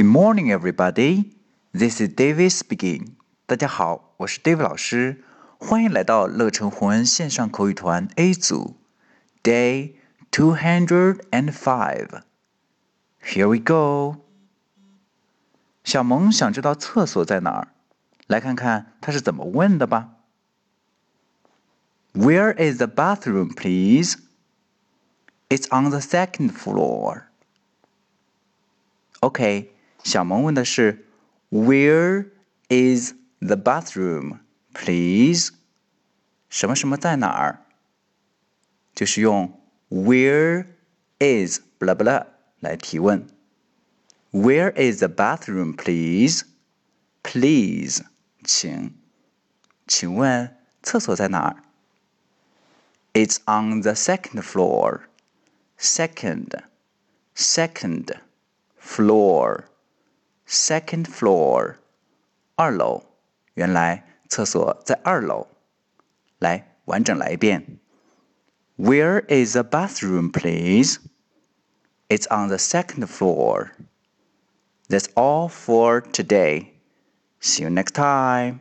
Good morning, everybody. This is David speaking. 大家好，我是 David 老师，欢迎来到乐成红恩线上口语团 A 组，Day two hundred and five. Here we go. 小萌想知道厕所在哪儿，来看看他是怎么问的吧。Where is the bathroom, please? It's on the second floor. OK， 小萌问的是 Where is the bathroom, please？什么什么在哪儿？就是用 Where is blah blah 来提问。Where is the bathroom, please? Please，请，请问厕所在哪儿？It's on the second floor. Second, second floor, second floor，二楼。原来厕所在二楼。来，完整来一遍。Where is the bathroom, please? It's on the second floor. That's all for today. See you next time.